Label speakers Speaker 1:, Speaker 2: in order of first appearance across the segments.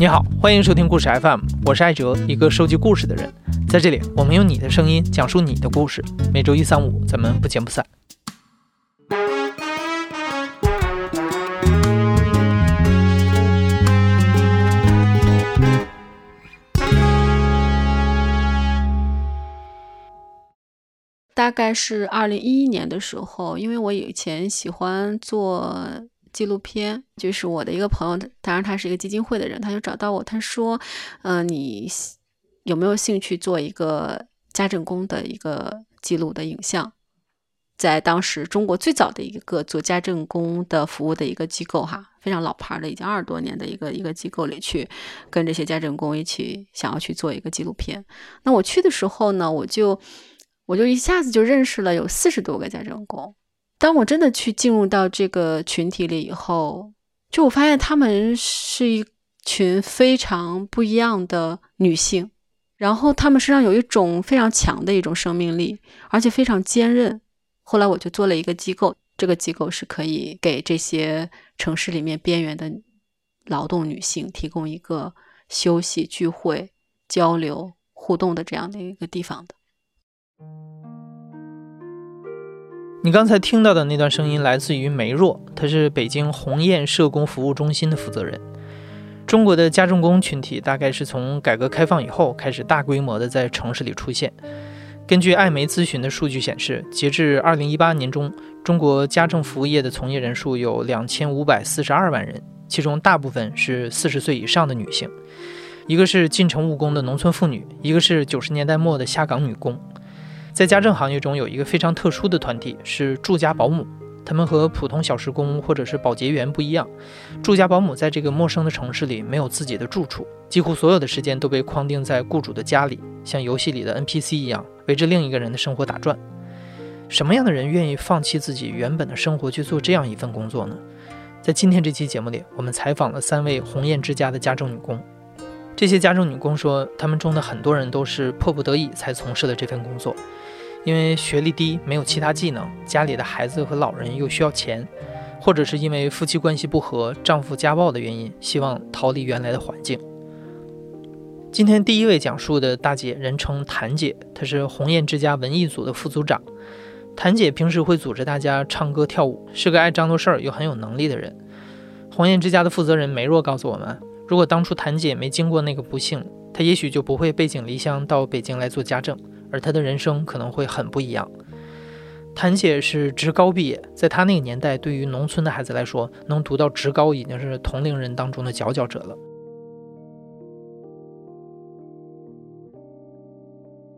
Speaker 1: 你好，欢迎收听故事 FM，我是艾哲，一个收集故事的人。在这里，我们用你的声音讲述你的故事。每周一、三、五，咱们不见不散。
Speaker 2: 大概是二零一一年的时候，因为我以前喜欢做。纪录片就是我的一个朋友，当然他是一个基金会的人，他就找到我，他说：“嗯，你有没有兴趣做一个家政工的一个记录的影像？在当时中国最早的一个做家政工的服务的一个机构，哈，非常老牌的，已经二十多年的一个一个机构里去跟这些家政工一起想要去做一个纪录片。那我去的时候呢，我就我就一下子就认识了有四十多个家政工。”当我真的去进入到这个群体里以后，就我发现他们是一群非常不一样的女性，然后她们身上有一种非常强的一种生命力，而且非常坚韧。后来我就做了一个机构，这个机构是可以给这些城市里面边缘的劳动女性提供一个休息、聚会、交流、互动的这样的一个地方的。
Speaker 1: 你刚才听到的那段声音来自于梅若，她是北京鸿雁社工服务中心的负责人。中国的家政工群体大概是从改革开放以后开始大规模的在城市里出现。根据艾媒咨询的数据显示，截至二零一八年中，中国家政服务业的从业人数有两千五百四十二万人，其中大部分是四十岁以上的女性。一个是进城务工的农村妇女，一个是九十年代末的下岗女工。在家政行业中，有一个非常特殊的团体是住家保姆。他们和普通小时工或者是保洁员不一样，住家保姆在这个陌生的城市里没有自己的住处，几乎所有的时间都被框定在雇主的家里，像游戏里的 NPC 一样，围着另一个人的生活打转。什么样的人愿意放弃自己原本的生活去做这样一份工作呢？在今天这期节目里，我们采访了三位鸿雁之家的家政女工。这些家政女工说，她们中的很多人都是迫不得已才从事了这份工作。因为学历低，没有其他技能，家里的孩子和老人又需要钱，或者是因为夫妻关系不和、丈夫家暴的原因，希望逃离原来的环境。今天第一位讲述的大姐，人称谭姐，她是鸿雁之家文艺组的副组长。谭姐平时会组织大家唱歌跳舞，是个爱张罗事儿又很有能力的人。鸿雁之家的负责人梅若告诉我们，如果当初谭姐没经过那个不幸，她也许就不会背井离乡到北京来做家政。而他的人生可能会很不一样。谭姐是职高毕业，在她那个年代，对于农村的孩子来说，能读到职高已经是同龄人当中的佼佼者了。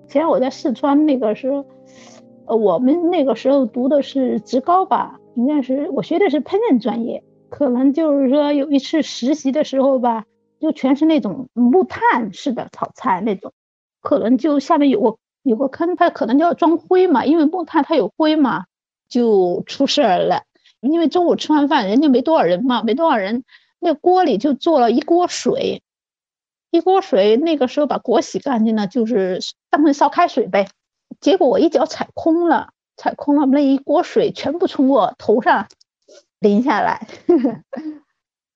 Speaker 3: 其实我在四川那个时候，呃，我们那个时候读的是职高吧，应该是我学的是烹饪专业，可能就是说有一次实习的时候吧，就全是那种木炭式的炒菜那种，可能就下面有个。有个坑，它可能就要装灰嘛，因为木炭它有灰嘛，就出事儿了。因为中午吃完饭，人家没多少人嘛，没多少人，那锅里就做了一锅水，一锅水。那个时候把锅洗干净了，就是当成烧开水呗。结果我一脚踩空了，踩空了，那一锅水全部从我头上淋下来。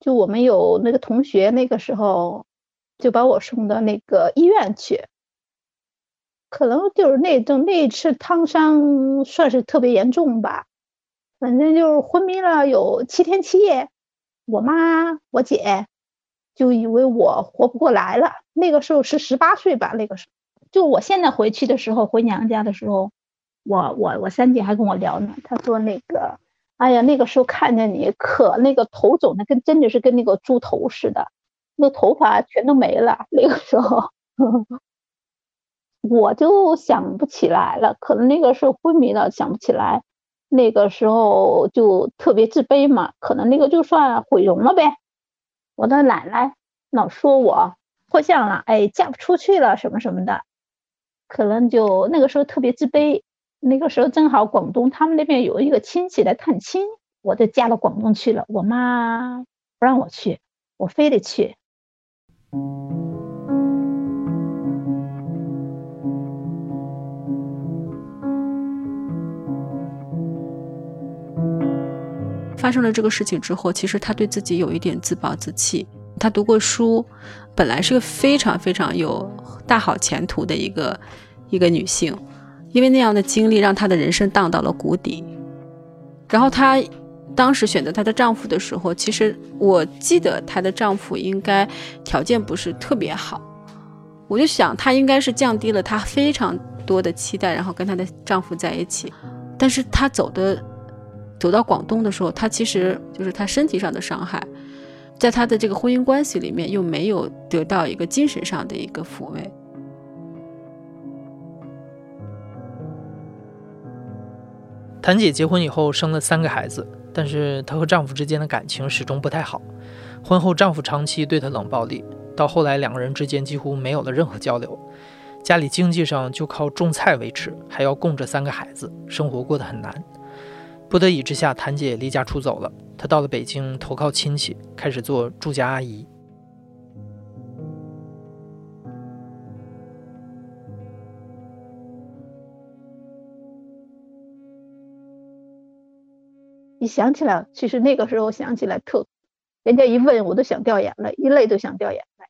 Speaker 3: 就我们有那个同学，那个时候就把我送到那个医院去。可能就是那种那次烫伤算是特别严重吧，反正就是昏迷了有七天七夜。我妈我姐就以为我活不过来了。那个时候是十八岁吧，那个时候就我现在回去的时候回娘家的时候，我我我三姐还跟我聊呢，她说那个，哎呀那个时候看见你可那个头肿的跟真的是跟那个猪头似的，那头发全都没了。那个时候。我就想不起来了，可能那个时候昏迷了，想不起来。那个时候就特别自卑嘛，可能那个就算毁容了呗。我的奶奶老说我破相了，哎，嫁不出去了什么什么的，可能就那个时候特别自卑。那个时候正好广东他们那边有一个亲戚来探亲，我就嫁到广东去了。我妈不让我去，我非得去。
Speaker 2: 发生了这个事情之后，其实他对自己有一点自暴自弃，她读过书，本来是个非常非常有大好前途的一个一个女性，因为那样的经历让她的人生荡到了谷底。然后她当时选择她的丈夫的时候，其实我记得她的丈夫应该条件不是特别好，我就想她应该是降低了她非常多的期待，然后跟她的丈夫在一起。但是她走的走到广东的时候，她其实就是她身体上的伤害。在他的这个婚姻关系里面，又没有得到一个精神上的一个抚慰。
Speaker 1: 谭姐结婚以后生了三个孩子，但是她和丈夫之间的感情始终不太好。婚后丈夫长期对她冷暴力，到后来两个人之间几乎没有了任何交流。家里经济上就靠种菜维持，还要供着三个孩子，生活过得很难。不得已之下，谭姐离家出走了。她到了北京投靠亲戚，开始做住家阿姨。
Speaker 3: 一想起来，其实那个时候想起来特，人家一问我都想掉眼泪，一泪都想掉眼泪。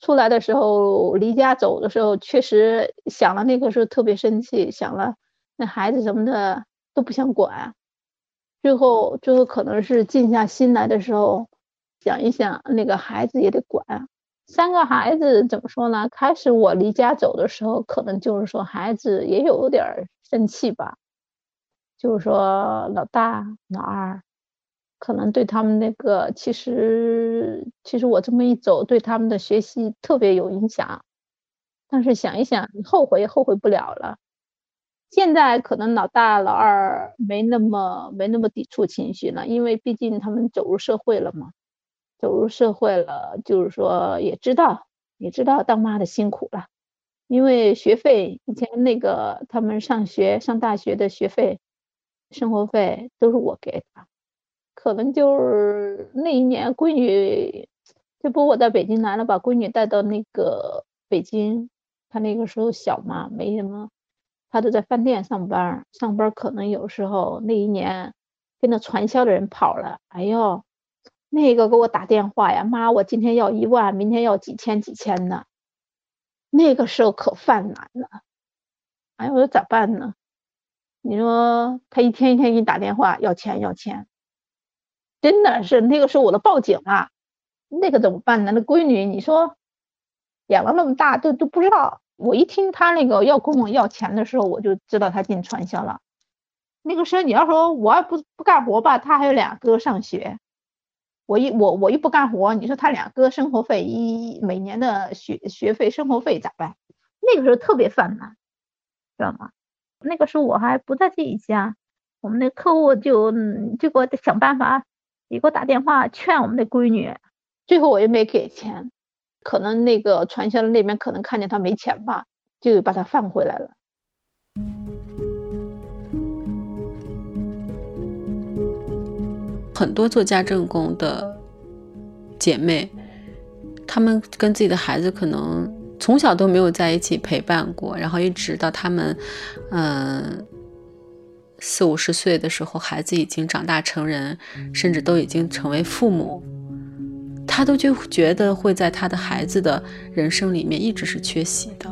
Speaker 3: 出来的时候，离家走的时候，确实想了那个时候特别生气，想了那孩子什么的都不想管。最后，最后可能是静下心来的时候，想一想，那个孩子也得管。三个孩子怎么说呢？开始我离家走的时候，可能就是说孩子也有点生气吧，就是说老大、老二，可能对他们那个，其实其实我这么一走，对他们的学习特别有影响。但是想一想，你后悔也后悔不了了。现在可能老大老二没那么没那么抵触情绪了，因为毕竟他们走入社会了嘛，走入社会了，就是说也知道也知道当妈的辛苦了，因为学费以前那个他们上学上大学的学费、生活费都是我给的，可能就是那一年闺女，这不我在北京来了，把闺女带到那个北京，她那个时候小嘛，没什么。他都在饭店上班，上班可能有时候那一年跟那传销的人跑了，哎呦，那个给我打电话呀，妈，我今天要一万，明天要几千几千的，那个时候可犯难了，哎，我说咋办呢？你说他一天一天给你打电话要钱要钱，真的是那个时候我都报警了，那个怎么办呢？那闺女，你说养了那么大都都不知道。我一听他那个要跟我要钱的时候，我就知道他进传销了。那个时候你要说我要不不干活吧，他还有俩哥上学，我一我我一不干活，你说他俩哥生活费一每年的学学费生活费咋办？那个时候特别犯难，知道吗？那个时候我还不在这一家，我们那客户就就给我想办法，也给我打电话劝我们的闺女，最后我又没给钱。可能那个传销的那边可能看见他没钱吧，就把他放回来了。
Speaker 2: 很多做家政工的姐妹，她们跟自己的孩子可能从小都没有在一起陪伴过，然后一直到他们嗯四五十岁的时候，孩子已经长大成人，甚至都已经成为父母。他都就觉得会在他的孩子的人生里面一直是缺席的。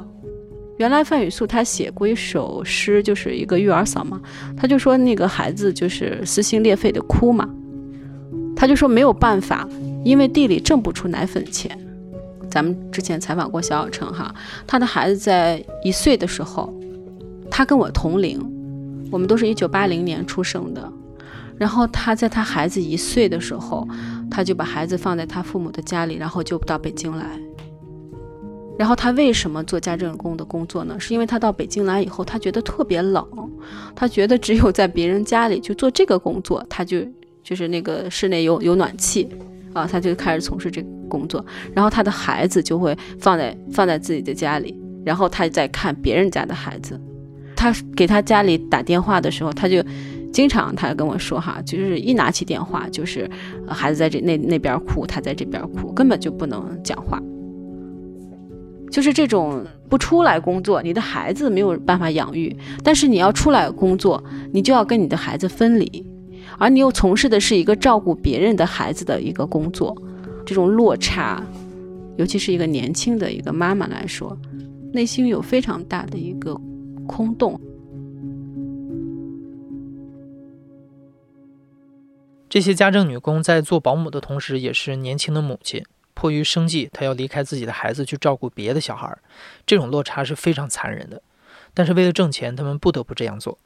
Speaker 2: 原来范雨素他写过一首诗，就是一个育儿嫂嘛，他就说那个孩子就是撕心裂肺的哭嘛，他就说没有办法，因为地里挣不出奶粉钱。咱们之前采访过小小成哈，他的孩子在一岁的时候，他跟我同龄，我们都是一九八零年出生的。然后他在他孩子一岁的时候，他就把孩子放在他父母的家里，然后就到北京来。然后他为什么做家政工的工作呢？是因为他到北京来以后，他觉得特别冷，他觉得只有在别人家里就做这个工作，他就就是那个室内有有暖气啊，他就开始从事这个工作。然后他的孩子就会放在放在自己的家里，然后他在看别人家的孩子。他给他家里打电话的时候，他就。经常他跟我说哈，就是一拿起电话就是孩子在这那那边哭，他在这边哭，根本就不能讲话。就是这种不出来工作，你的孩子没有办法养育；但是你要出来工作，你就要跟你的孩子分离，而你又从事的是一个照顾别人的孩子的一个工作，这种落差，尤其是一个年轻的一个妈妈来说，内心有非常大的一个空洞。
Speaker 1: 这些家政女工在做保姆的同时，也是年轻的母亲。迫于生计，她要离开自己的孩子去照顾别的小孩，这种落差是非常残忍的。但是为了挣钱，他们不得不这样做。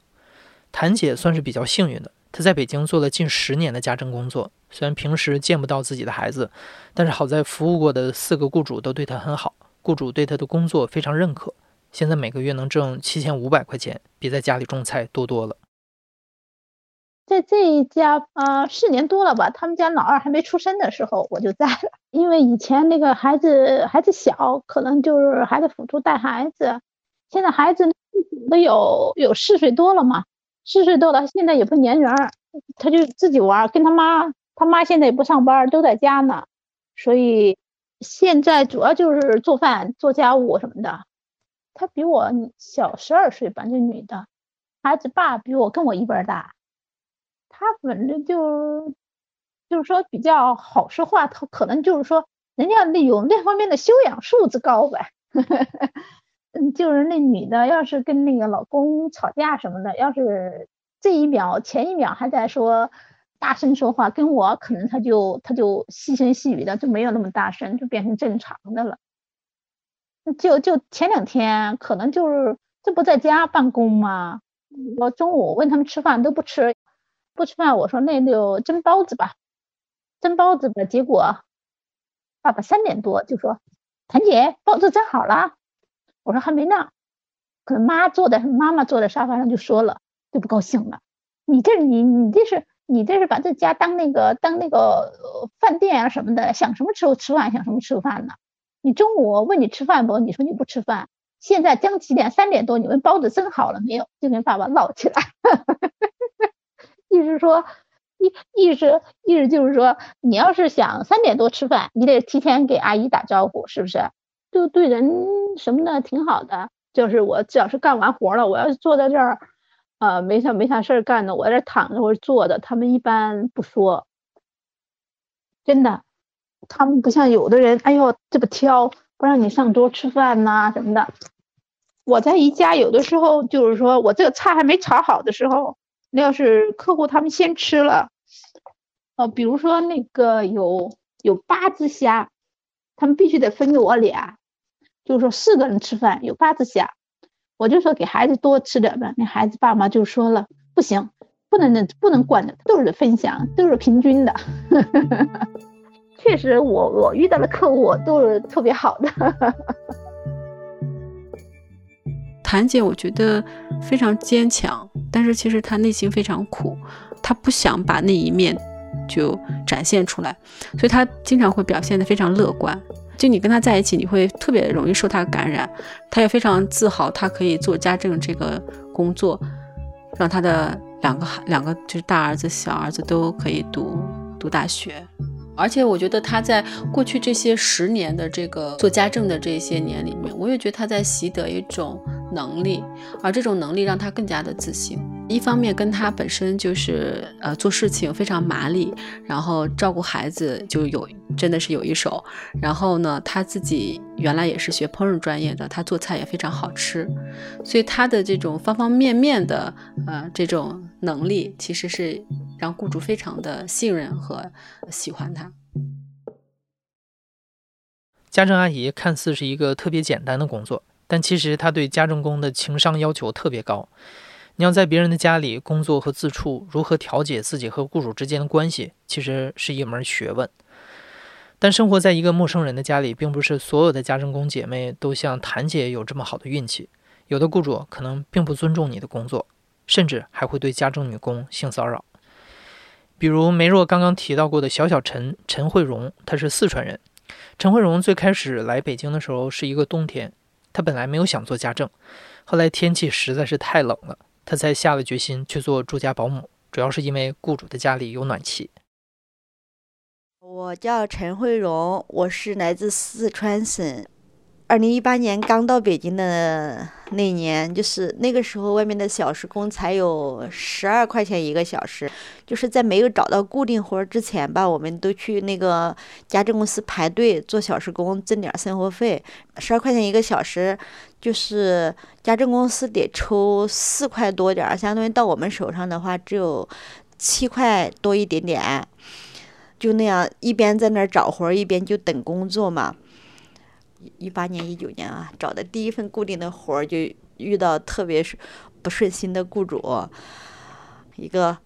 Speaker 1: 谭姐算是比较幸运的，她在北京做了近十年的家政工作。虽然平时见不到自己的孩子，但是好在服务过的四个雇主都对她很好，雇主对她的工作非常认可。现在每个月能挣七千五百块钱，比在家里种菜多多了。
Speaker 3: 在这一家呃四年多了吧，他们家老二还没出生的时候我就在了，因为以前那个孩子孩子小，可能就是还得辅助带孩子。现在孩子都有有四岁多了嘛，四岁多了，现在也不粘人，他就自己玩，跟他妈，他妈现在也不上班，都在家呢，所以现在主要就是做饭、做家务什么的。他比我小十二岁吧，这女的，孩子爸比我跟我一辈大。他反正就就是说比较好说话，他可能就是说人家那有那方面的修养素质高呗。嗯，就是那女的要是跟那个老公吵架什么的，要是这一秒前一秒还在说大声说话，跟我可能他就他就细声细语的就没有那么大声，就变成正常的了。就就前两天可能就是这不在家办公吗？我中午问他们吃饭都不吃。不吃饭，我说那就蒸包子吧，蒸包子吧。结果爸爸三点多就说：“谭姐，包子蒸好了。”我说还没呢。可能妈坐在妈妈坐在沙发上就说了，就不高兴了。你这你你这是你这是把这家当那个当那个饭店啊什么的，想什么时候吃饭想什么吃饭呢？你中午问你吃饭不？你说你不吃饭。现在将几点？三点多，你问包子蒸好了没有？就跟爸爸闹起来。意思说，意意思意思就是说，你要是想三点多吃饭，你得提前给阿姨打招呼，是不是？就对人什么的挺好的。就是我只要是干完活了，我要是坐在这儿，呃，没啥没啥事儿干的，我在这躺着或者坐着，他们一般不说。真的，他们不像有的人，哎呦这么挑，不让你上桌吃饭呐什么的。我在宜家有的时候就是说我这个菜还没炒好的时候。那要是客户他们先吃了，哦，比如说那个有有八只虾，他们必须得分给我俩，就是说四个人吃饭有八只虾，我就说给孩子多吃点呗。那孩子爸妈就说了，不行，不能那不能惯着，都是分享，都是平均的。确实，我我遇到的客户都是特别好的。
Speaker 2: 谭姐，我觉得非常坚强，但是其实她内心非常苦，她不想把那一面就展现出来，所以她经常会表现得非常乐观。就你跟她在一起，你会特别容易受她感染。她也非常自豪，她可以做家政这个工作，让她的两个孩两个就是大儿子、小儿子都可以读读大学。而且我觉得他在过去这些十年的这个做家政的这些年里面，我也觉得他在习得一种能力，而这种能力让他更加的自信。一方面跟他本身就是呃做事情非常麻利，然后照顾孩子就有真的是有一手。然后呢，他自己原来也是学烹饪专业的，他做菜也非常好吃，所以他的这种方方面面的呃这种能力，其实是让雇主非常的信任和喜欢他。
Speaker 1: 家政阿姨看似是一个特别简单的工作，但其实她对家政工的情商要求特别高。你要在别人的家里工作和自处，如何调节自己和雇主之间的关系，其实是一门学问。但生活在一个陌生人的家里，并不是所有的家政工姐妹都像谭姐有这么好的运气。有的雇主可能并不尊重你的工作，甚至还会对家政女工性骚扰。比如梅若刚刚提到过的小小陈陈慧荣，她是四川人。陈慧荣最开始来北京的时候是一个冬天，她本来没有想做家政，后来天气实在是太冷了，他才下了决心去做住家保姆，主要是因为雇主的家里有暖气。
Speaker 4: 我叫陈慧荣，我是来自四川省，二零一八年刚到北京的那年，就是那个时候外面的小时工才有十二块钱一个小时，就是在没有找到固定活之前吧，我们都去那个家政公司排队做小时工，挣点生活费。十二块钱一个小时，就是家政公司得抽四块多点儿，相当于到我们手上的话只有七块多一点点。就那样一边在那儿找活，一边就等工作嘛。一八年、一九年啊，找的第一份固定的活儿就遇到特别是不顺心的雇主，一个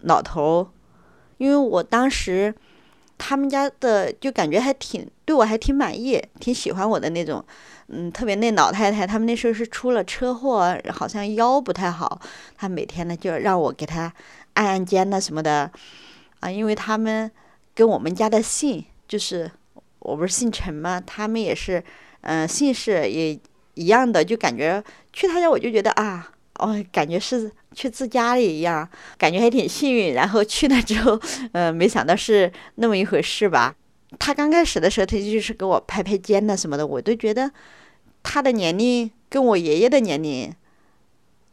Speaker 4: 老头儿。因为我当时他们家的就感觉还挺对我还挺满意，挺喜欢我的那种。嗯，特别那老太太，他们那时候是出了车祸，好像腰不太好，他每天呢就让我给他按按肩呐什么的啊，因为他们跟我们家的姓就是。我不是姓陈吗？他们也是，嗯，姓氏也一样的，就感觉去他家我就觉得啊，哦，感觉是去自家里一样，感觉还挺幸运。然后去了之后，嗯，没想到是那么一回事吧。他刚开始的时候，他就是给我拍拍肩呐什么的，我都觉得他的年龄跟我爷爷的年龄。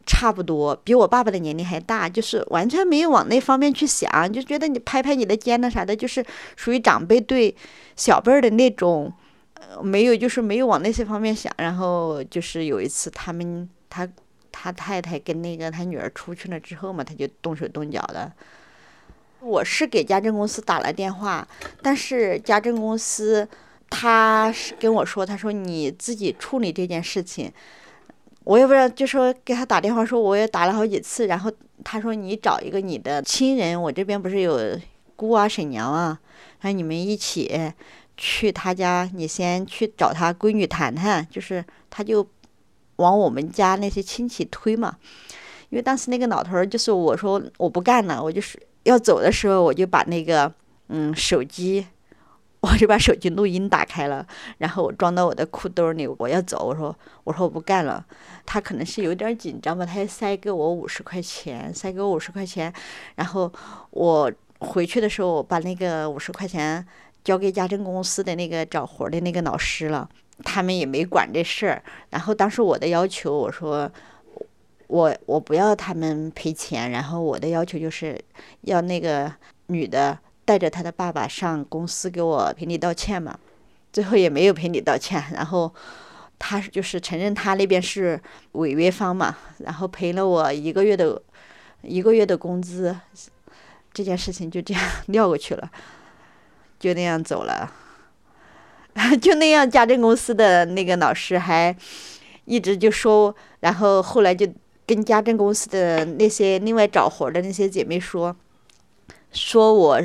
Speaker 4: 差不多，比我爸爸的年龄还大，就是完全没有往那方面去想，就觉得你拍拍你的肩呐啥的，就是属于长辈对小辈儿的那种，呃，没有，就是没有往那些方面想。然后就是有一次，他们他他太太跟那个他女儿出去了之后嘛，他就动手动脚的。我是给家政公司打了电话，但是家政公司他是跟我说，他说你自己处理这件事情。我也不知道，就说给他打电话说，我也打了好几次，然后他说你找一个你的亲人，我这边不是有姑啊、婶娘啊，然后你们一起去他家，你先去找他闺女谈谈，就是他就往我们家那些亲戚推嘛，因为当时那个老头儿就是我说我不干了，我就是要走的时候，我就把那个嗯手机。我就把手机录音打开了，然后我装到我的裤兜里。我要走，我说我说我不干了。他可能是有点紧张吧，他塞给我五十块钱，塞给我五十块钱。然后我回去的时候，我把那个五十块钱交给家政公司的那个找活的那个老师了，他们也没管这事儿。然后当时我的要求，我说我我不要他们赔钱，然后我的要求就是要那个女的。带着他的爸爸上公司给我赔礼道歉嘛，最后也没有赔礼道歉，然后他就是承认他那边是违约方嘛，然后赔了我一个月的一个月的工资，这件事情就这样 撂过去了，就那样走了，就那样家政公司的那个老师还一直就说，然后后来就跟家政公司的那些另外找活的那些姐妹说，说我。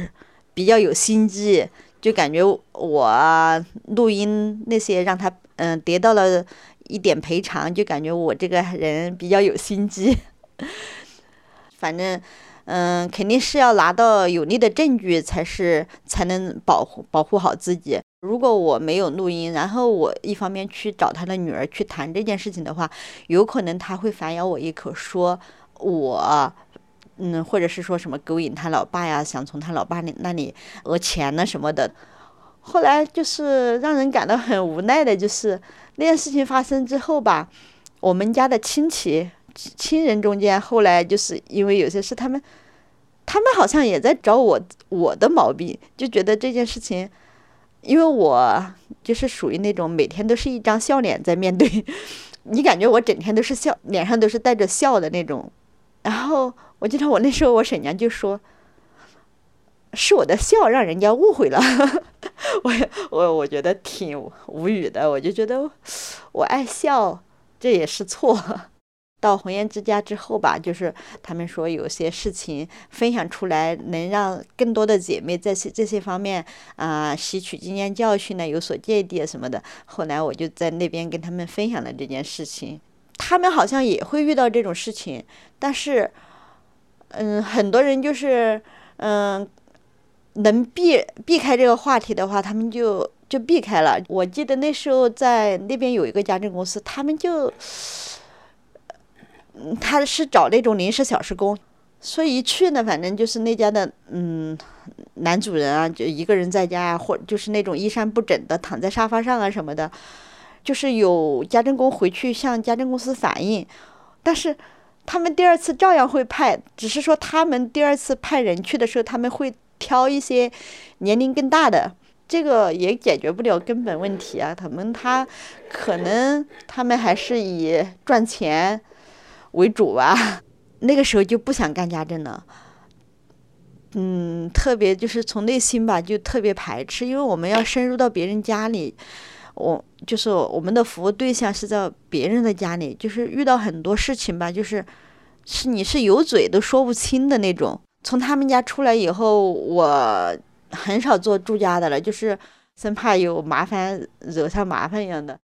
Speaker 4: 比较有心机，就感觉我录音那些让他嗯得到了一点赔偿，就感觉我这个人比较有心机。反正嗯肯定是要拿到有力的证据才是才能保护保护好自己。如果我没有录音，然后我一方面去找他的女儿去谈这件事情的话，有可能他会反咬我一口，说我。嗯，或者是说什么勾引他老爸呀，想从他老爸那那里讹钱呢什么的。后来就是让人感到很无奈的，就是那件事情发生之后吧，我们家的亲戚亲人中间，后来就是因为有些事，他们他们好像也在找我我的毛病，就觉得这件事情，因为我就是属于那种每天都是一张笑脸在面对，你感觉我整天都是笑，脸上都是带着笑的那种，然后。我记得我那时候，我婶娘就说：“是我的笑让人家误会了。”我我我觉得挺无语的，我就觉得我爱笑，这也是错。到红颜之家之后吧，就是他们说有些事情分享出来，能让更多的姐妹在这这些方面啊吸取经验教训呢，有所芥蒂什么的。后来我就在那边跟他们分享了这件事情，他们好像也会遇到这种事情，但是。嗯，很多人就是，嗯，能避避开这个话题的话，他们就就避开了。我记得那时候在那边有一个家政公司，他们就，他是找那种临时小时工，所以一去呢，反正就是那家的，嗯，男主人啊，就一个人在家，或就是那种衣衫不整的躺在沙发上啊什么的。就是有家政工回去向家政公司反映，但是他们第二次照样会派，只是说他们第二次派人去的时候，他们会挑一些年龄更大的，这个也解决不了根本问题啊。他们他可能他们还是以赚钱为主吧，那个时候就不想干家政了。嗯，特别就是从内心吧，就特别排斥，因为我们要深入到别人家里。我就是我们的服务对象是在别人的家里，就是遇到很多事情吧，就是是你是有嘴都说不清的那种。从他们家出来以后，我很少做住家的了，就是生怕有麻烦惹上麻烦一样的。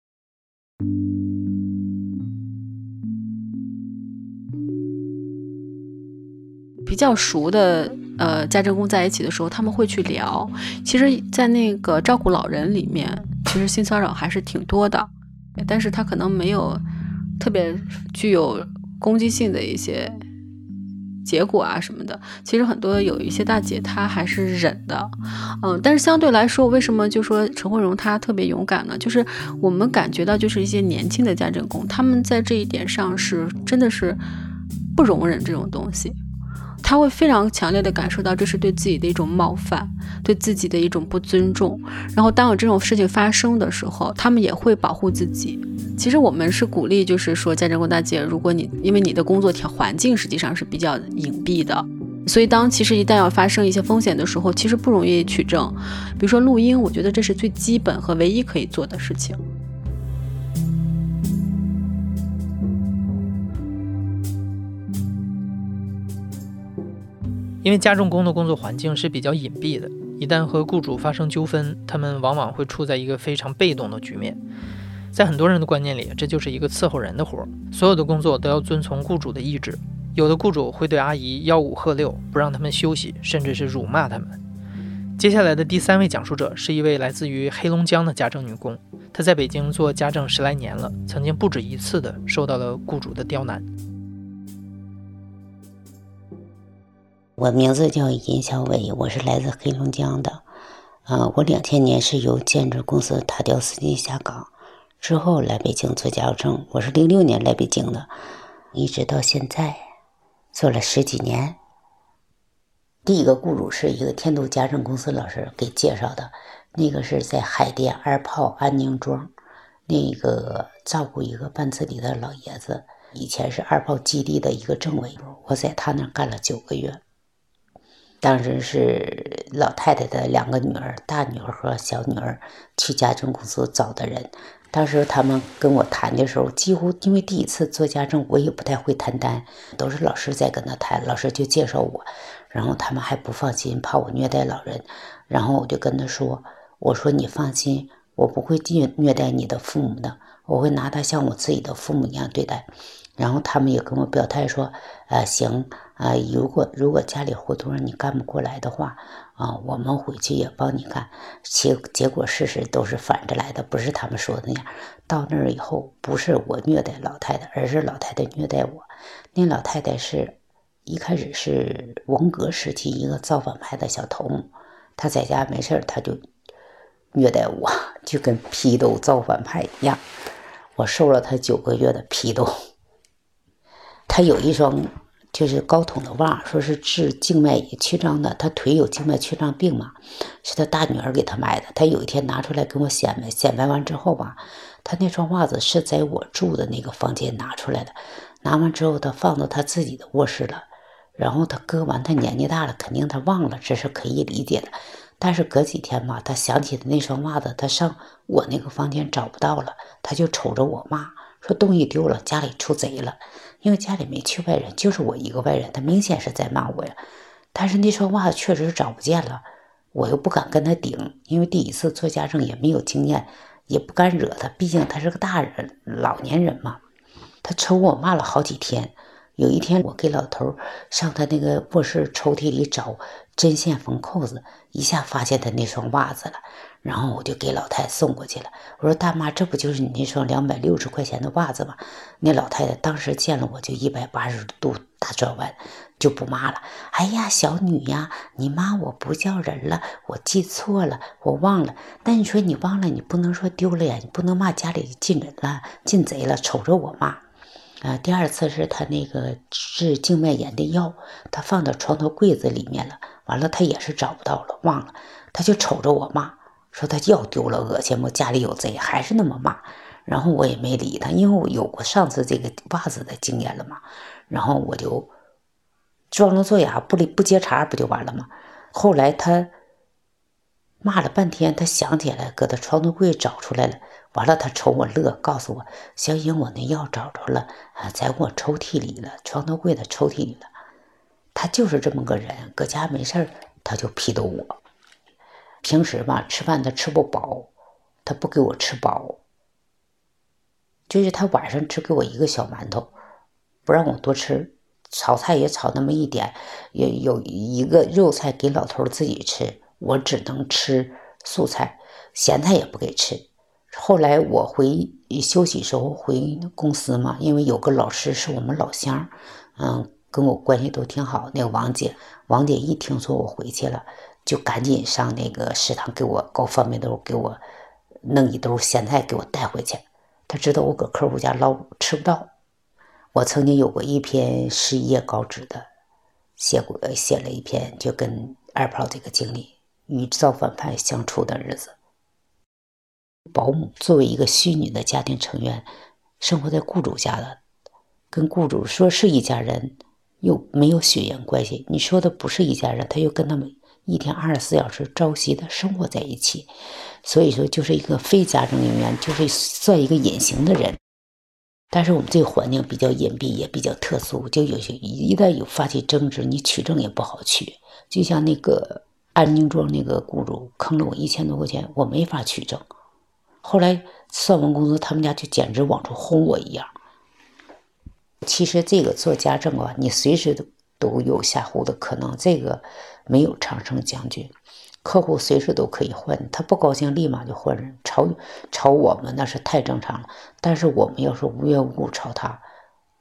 Speaker 2: 比较熟的呃家政工在一起的时候，他们会去聊。其实，在那个照顾老人里面。其实性骚扰还是挺多的，但是他可能没有特别具有攻击性的一些结果啊什么的。其实很多有一些大姐她还是忍的，嗯，但是相对来说，为什么就说陈慧蓉她特别勇敢呢？就是我们感觉到，就是一些年轻的家政工，他们在这一点上是真的是不容忍这种东西。他会非常强烈的感受到这是对自己的一种冒犯，对自己的一种不尊重。然后当有这种事情发生的时候，他们也会保护自己。其实我们是鼓励，就是说家政工大姐，如果你因为你的工作条环境实际上是比较隐蔽的，所以当其实一旦要发生一些风险的时候，其实不容易取证。比如说录音，我觉得这是最基本和唯一可以做的事情。
Speaker 1: 因为家政工的工作环境是比较隐蔽的，一旦和雇主发生纠纷，他们往往会处在一个非常被动的局面。在很多人的观念里，这就是一个伺候人的活儿，所有的工作都要遵从雇主的意志。有的雇主会对阿姨吆五喝六，不让他们休息，甚至是辱骂他们。接下来的第三位讲述者是一位来自于黑龙江的家政女工，她在北京做家政十来年了，曾经不止一次的受到了雇主的刁难。
Speaker 5: 我名字叫尹小伟，我是来自黑龙江的。嗯，我两千年是由建筑公司塔吊司机下岗，之后来北京做家政。我是零六年来北京的，一直到现在做了十几年。第一个雇主是一个天都家政公司老师给介绍的，那个是在海淀二炮安宁庄，那个照顾一个半自理的老爷子，以前是二炮基地的一个政委，我在他那干了九个月。当时是老太太的两个女儿，大女儿和小女儿去家政公司找的人。当时他们跟我谈的时候，几乎因为第一次做家政，我也不太会谈单，都是老师在跟他谈，老师就介绍我。然后他们还不放心，怕我虐待老人。然后我就跟他说：“我说你放心，我不会虐虐待你的父母的，我会拿他像我自己的父母一样对待。”然后他们也跟我表态说：“呃，行。”啊，如果如果家里活动让你干不过来的话，啊，我们回去也帮你干。结结果事实都是反着来的，不是他们说的那样。到那儿以后，不是我虐待老太太，而是老太太虐待我。那老太太是一开始是文革时期一个造反派的小头目，她在家没事儿，她就虐待我，就跟批斗造反派一样。我受了她九个月的批斗。他有一双。就是高筒的袜，说是治静脉曲张的。他腿有静脉曲张病嘛，是他大女儿给他买的。他有一天拿出来跟我显摆，显摆完之后吧，他那双袜子是在我住的那个房间拿出来的。拿完之后，他放到他自己的卧室了。然后他割完，他年纪大了，肯定他忘了，这是可以理解的。但是隔几天吧，他想起的那双袜子，他上我那个房间找不到了，他就瞅着我骂，说东西丢了，家里出贼了。因为家里没去外人，就是我一个外人，他明显是在骂我呀。但是那双袜子确实是找不见了，我又不敢跟他顶，因为第一次做家政也没有经验，也不敢惹他，毕竟他是个大人，老年人嘛。他抽我骂了好几天。有一天，我给老头上他那个卧室抽屉里找针线缝扣子，一下发现他那双袜子了。然后我就给老太太送过去了。我说：“大妈，这不就是你那双两百六十块钱的袜子吗？”那老太太当时见了我就一百八十度大转弯，就不骂了。哎呀，小女呀，你骂我不叫人了，我记错了，我忘了。但你说你忘了，你不能说丢了呀，你不能骂家里进人了、进贼了，瞅着我骂。啊，第二次是他那个治静脉炎的药，他放到床头柜子里面了，完了他也是找不到了，忘了，他就瞅着我骂，说他药丢了，恶心不？家里有贼，还是那么骂。然后我也没理他，因为我有过上次这个袜子的经验了嘛。然后我就装聋作哑，不理不接茬，不就完了吗？后来他骂了半天，他想起来，搁他床头柜找出来了。完了，他瞅我乐，告诉我：“小颖，我那药找着了，啊，在我抽屉里了，床头柜的抽屉里了。”他就是这么个人，搁家没事，他就批斗我。平时吧，吃饭他吃不饱，他不给我吃饱。就是他晚上只给我一个小馒头，不让我多吃，炒菜也炒那么一点，有有一个肉菜给老头自己吃，我只能吃素菜，咸菜也不给吃。后来我回休息时候回公司嘛，因为有个老师是我们老乡，嗯，跟我关系都挺好。那个王姐，王姐一听说我回去了，就赶紧上那个食堂给我搞方便豆，给我弄一兜咸菜给我带回去。他知道我搁客户家捞吃不到。我曾经有过一篇十一页稿纸的，写过写了一篇，就跟二炮这个经历与造反派相处的日子。保姆作为一个虚拟的家庭成员，生活在雇主家的，跟雇主说是一家人，又没有血缘关系。你说的不是一家人，他又跟他们一天二十四小时朝夕的生活在一起。所以说，就是一个非家政人员，就是算一个隐形的人。但是我们这个环境比较隐蔽，也比较特殊，就有些一旦有发起争执，你取证也不好取。就像那个安宁庄那个雇主坑了我一千多块钱，我没法取证。后来算完工资，他们家就简直往出轰我一样。其实这个做家政啊，你随时都都有下户的可能，这个没有长生将军。客户随时都可以换，他不高兴立马就换人。吵吵我们那是太正常了，但是我们要是无缘无故吵他，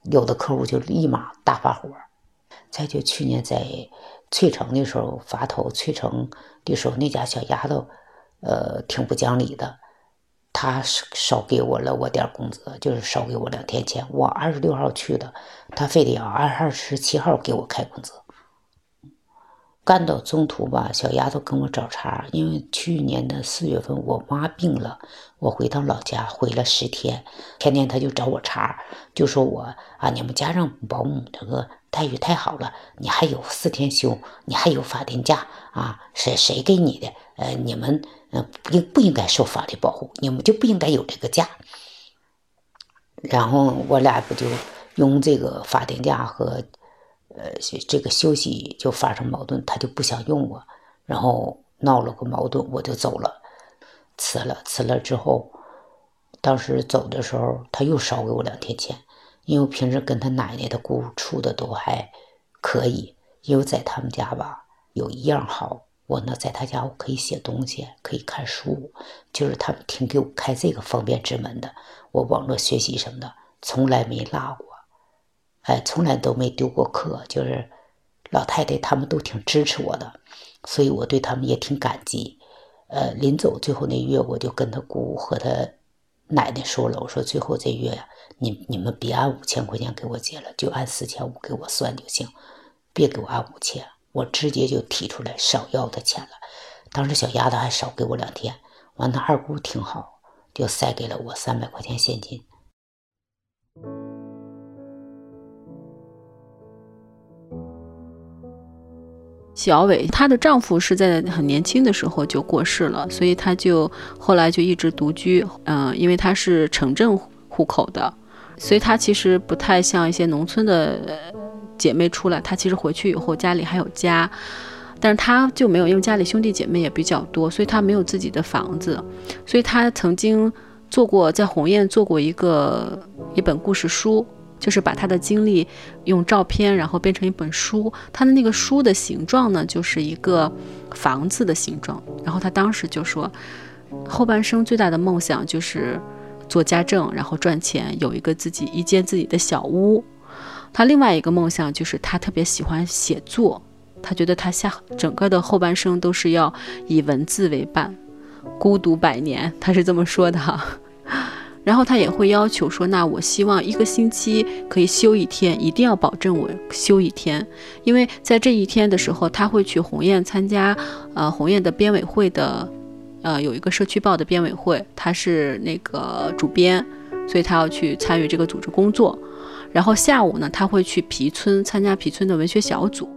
Speaker 5: 有的客户就立马大发火。再就去年在翠城的时候发头翠城的时候，那家小丫头，呃，挺不讲理的，他少给我了我点工资，就是少给我两天钱。我二十六号去的，他非得要二二十七号给我开工资。干到中途吧，小丫头跟我找茬，因为去年的四月份我妈病了，我回到老家回了十天，天天她就找我茬，就说我啊，你们家让保姆这个待遇太好了，你还有四天休，你还有法定假啊，谁谁给你的？呃，你们呃应不应该受法律保护？你们就不应该有这个假。然后我俩不就用这个法定假和。呃，这个休息就发生矛盾，他就不想用我，然后闹了个矛盾，我就走了，辞了。辞了之后，当时走的时候，他又少给我两天钱，因为平时跟他奶奶的姑处的都还可以，因为在他们家吧，有一样好，我呢在他家我可以写东西，可以看书，就是他们挺给我开这个方便之门的，我网络学习什么的从来没落过。哎，从来都没丢过课，就是老太太他们都挺支持我的，所以我对他们也挺感激。呃，临走最后那月，我就跟他姑和他奶奶说了，我说最后这月呀，你你们别按五千块钱给我结了，就按四千五给我算就行，别给我按五千，我直接就提出来少要他钱了。当时小丫头还少给我两天，完他二姑挺好，就塞给了我三百块钱现金。
Speaker 2: 小伟，她的丈夫是在很年轻的时候就过世了，所以她就后来就一直独居。嗯，因为她是城镇户口的，所以她其实不太像一些农村的姐妹出来。她其实回去以后家里还有家，但是她就没有，因为家里兄弟姐妹也比较多，所以她没有自己的房子。所以她曾经做过在鸿雁做过一个一本故事书。就是把他的经历用照片，然后变成一本书。他的那个书的形状呢，就是一个房子的形状。然后他当时就说，后半生最大的梦想就是做家政，然后赚钱，有一个自己一间自己的小屋。他另外一个梦想就是他特别喜欢写作，他觉得他下整个的后半生都是要以文字为伴，孤独百年，他是这么说的哈。然后他也会要求说，那我希望一个星期可以休一天，一定要保证我休一天，因为在这一天的时候，他会去鸿雁参加，呃，鸿雁的编委会的，呃，有一个社区报的编委会，他是那个主编，所以他要去参与这个组织工作。然后下午呢，他会去皮村参加皮村的文学小组。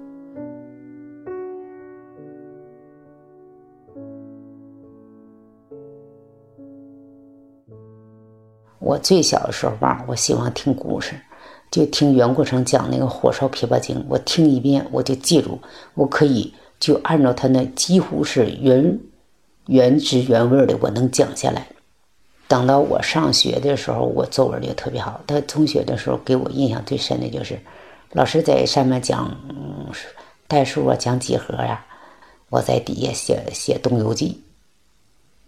Speaker 5: 我最小的时候吧，我喜欢听故事，就听袁国成讲那个《火烧琵琶精》，我听一遍我就记住，我可以就按照他那几乎是原原汁原味的，我能讲下来。等到我上学的时候，我作文就特别好。他中学的时候给我印象最深的就是，老师在上面讲代数啊，讲几何呀，我在底下写写《东游记》。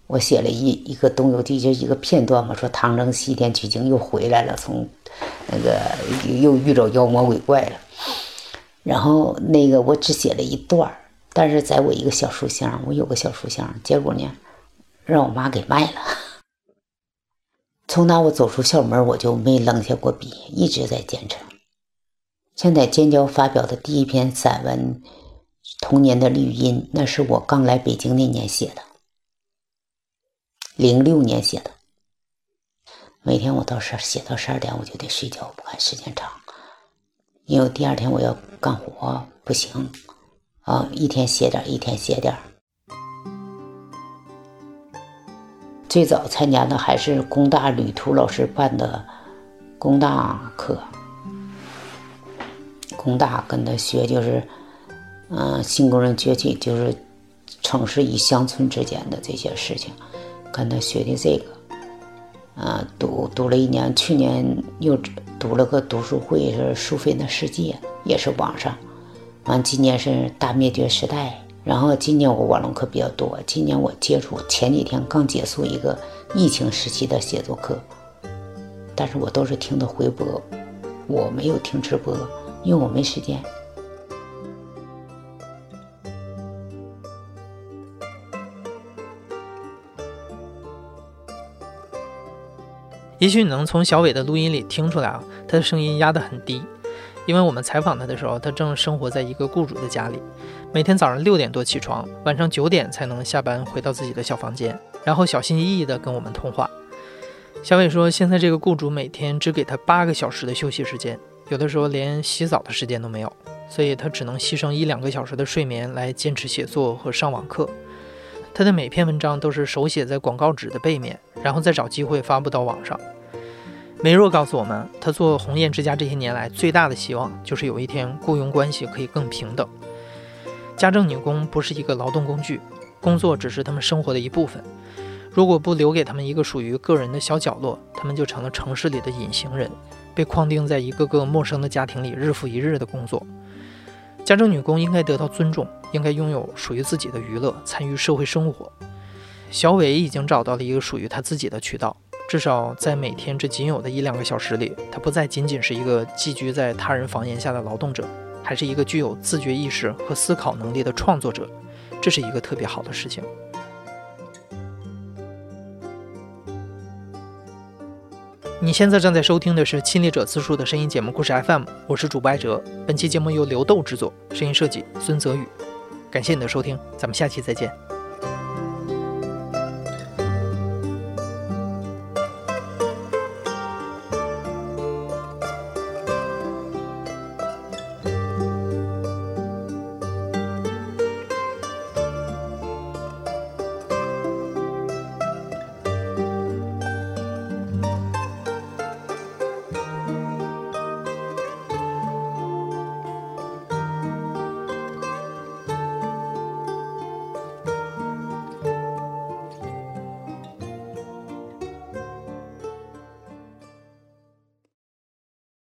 Speaker 5: 我写了一一个《东游记》，就一个片段嘛，说唐僧西天取经又回来了，从那个又遇着妖魔鬼怪了。然后那个我只写了一段但是在我一个小书箱，我有个小书箱，结果呢，让我妈给卖了。从那我走出校门，我就没扔下过笔，一直在坚持。现在尖椒发表的第一篇散文《童年的绿荫》，那是我刚来北京那年写的。零六年写的，每天我到十写到十二点我就得睡觉，不敢时间长，因为第二天我要干活，不行啊！一天写点，一天写点。最早参加的还是工大旅途老师办的工大课，工大跟他学就是，嗯，新工人崛起就是城市与乡村之间的这些事情。跟他学的这个，啊，读读了一年，去年又读了个读书会，是苏菲的世界，也是网上。完，今年是大灭绝时代。然后今年我网络课比较多，今年我接触前几天刚结束一个疫情时期的写作课，但是我都是听的回播，我没有听直播，因为我没时间。
Speaker 1: 也许你能从小伟的录音里听出来啊，他的声音压得很低，因为我们采访他的时候，他正生活在一个雇主的家里，每天早上六点多起床，晚上九点才能下班回到自己的小房间，然后小心翼翼地跟我们通话。小伟说，现在这个雇主每天只给他八个小时的休息时间，有的时候连洗澡的时间都没有，所以他只能牺牲一两个小时的睡眠来坚持写作和上网课。他的每篇文章都是手写在广告纸的背面，然后再找机会发布到网上。梅若告诉我们，她做鸿雁之家这些年来最大的希望就是有一天雇佣关系可以更平等。家政女工不是一个劳动工具，工作只是他们生活的一部分。如果不留给他们一个属于个人的小角落，他们就成了城市里的隐形人，被框定在一个个陌生的家庭里，日复一日的工作。家政女工应该得到尊重，应该拥有属于自己的娱乐，参与社会生活。小伟已经找到了一个属于他自己的渠道，至少在每天这仅有的一两个小时里，他不再仅仅是一个寄居在他人房檐下的劳动者，还是一个具有自觉意识和思考能力的创作者。这是一个特别好的事情。你现在正在收听的是亲历者自述的声音节目故事 FM，我是主播艾哲。本期节目由刘豆制作，声音设计孙泽宇。感谢你的收听，咱们下期再见。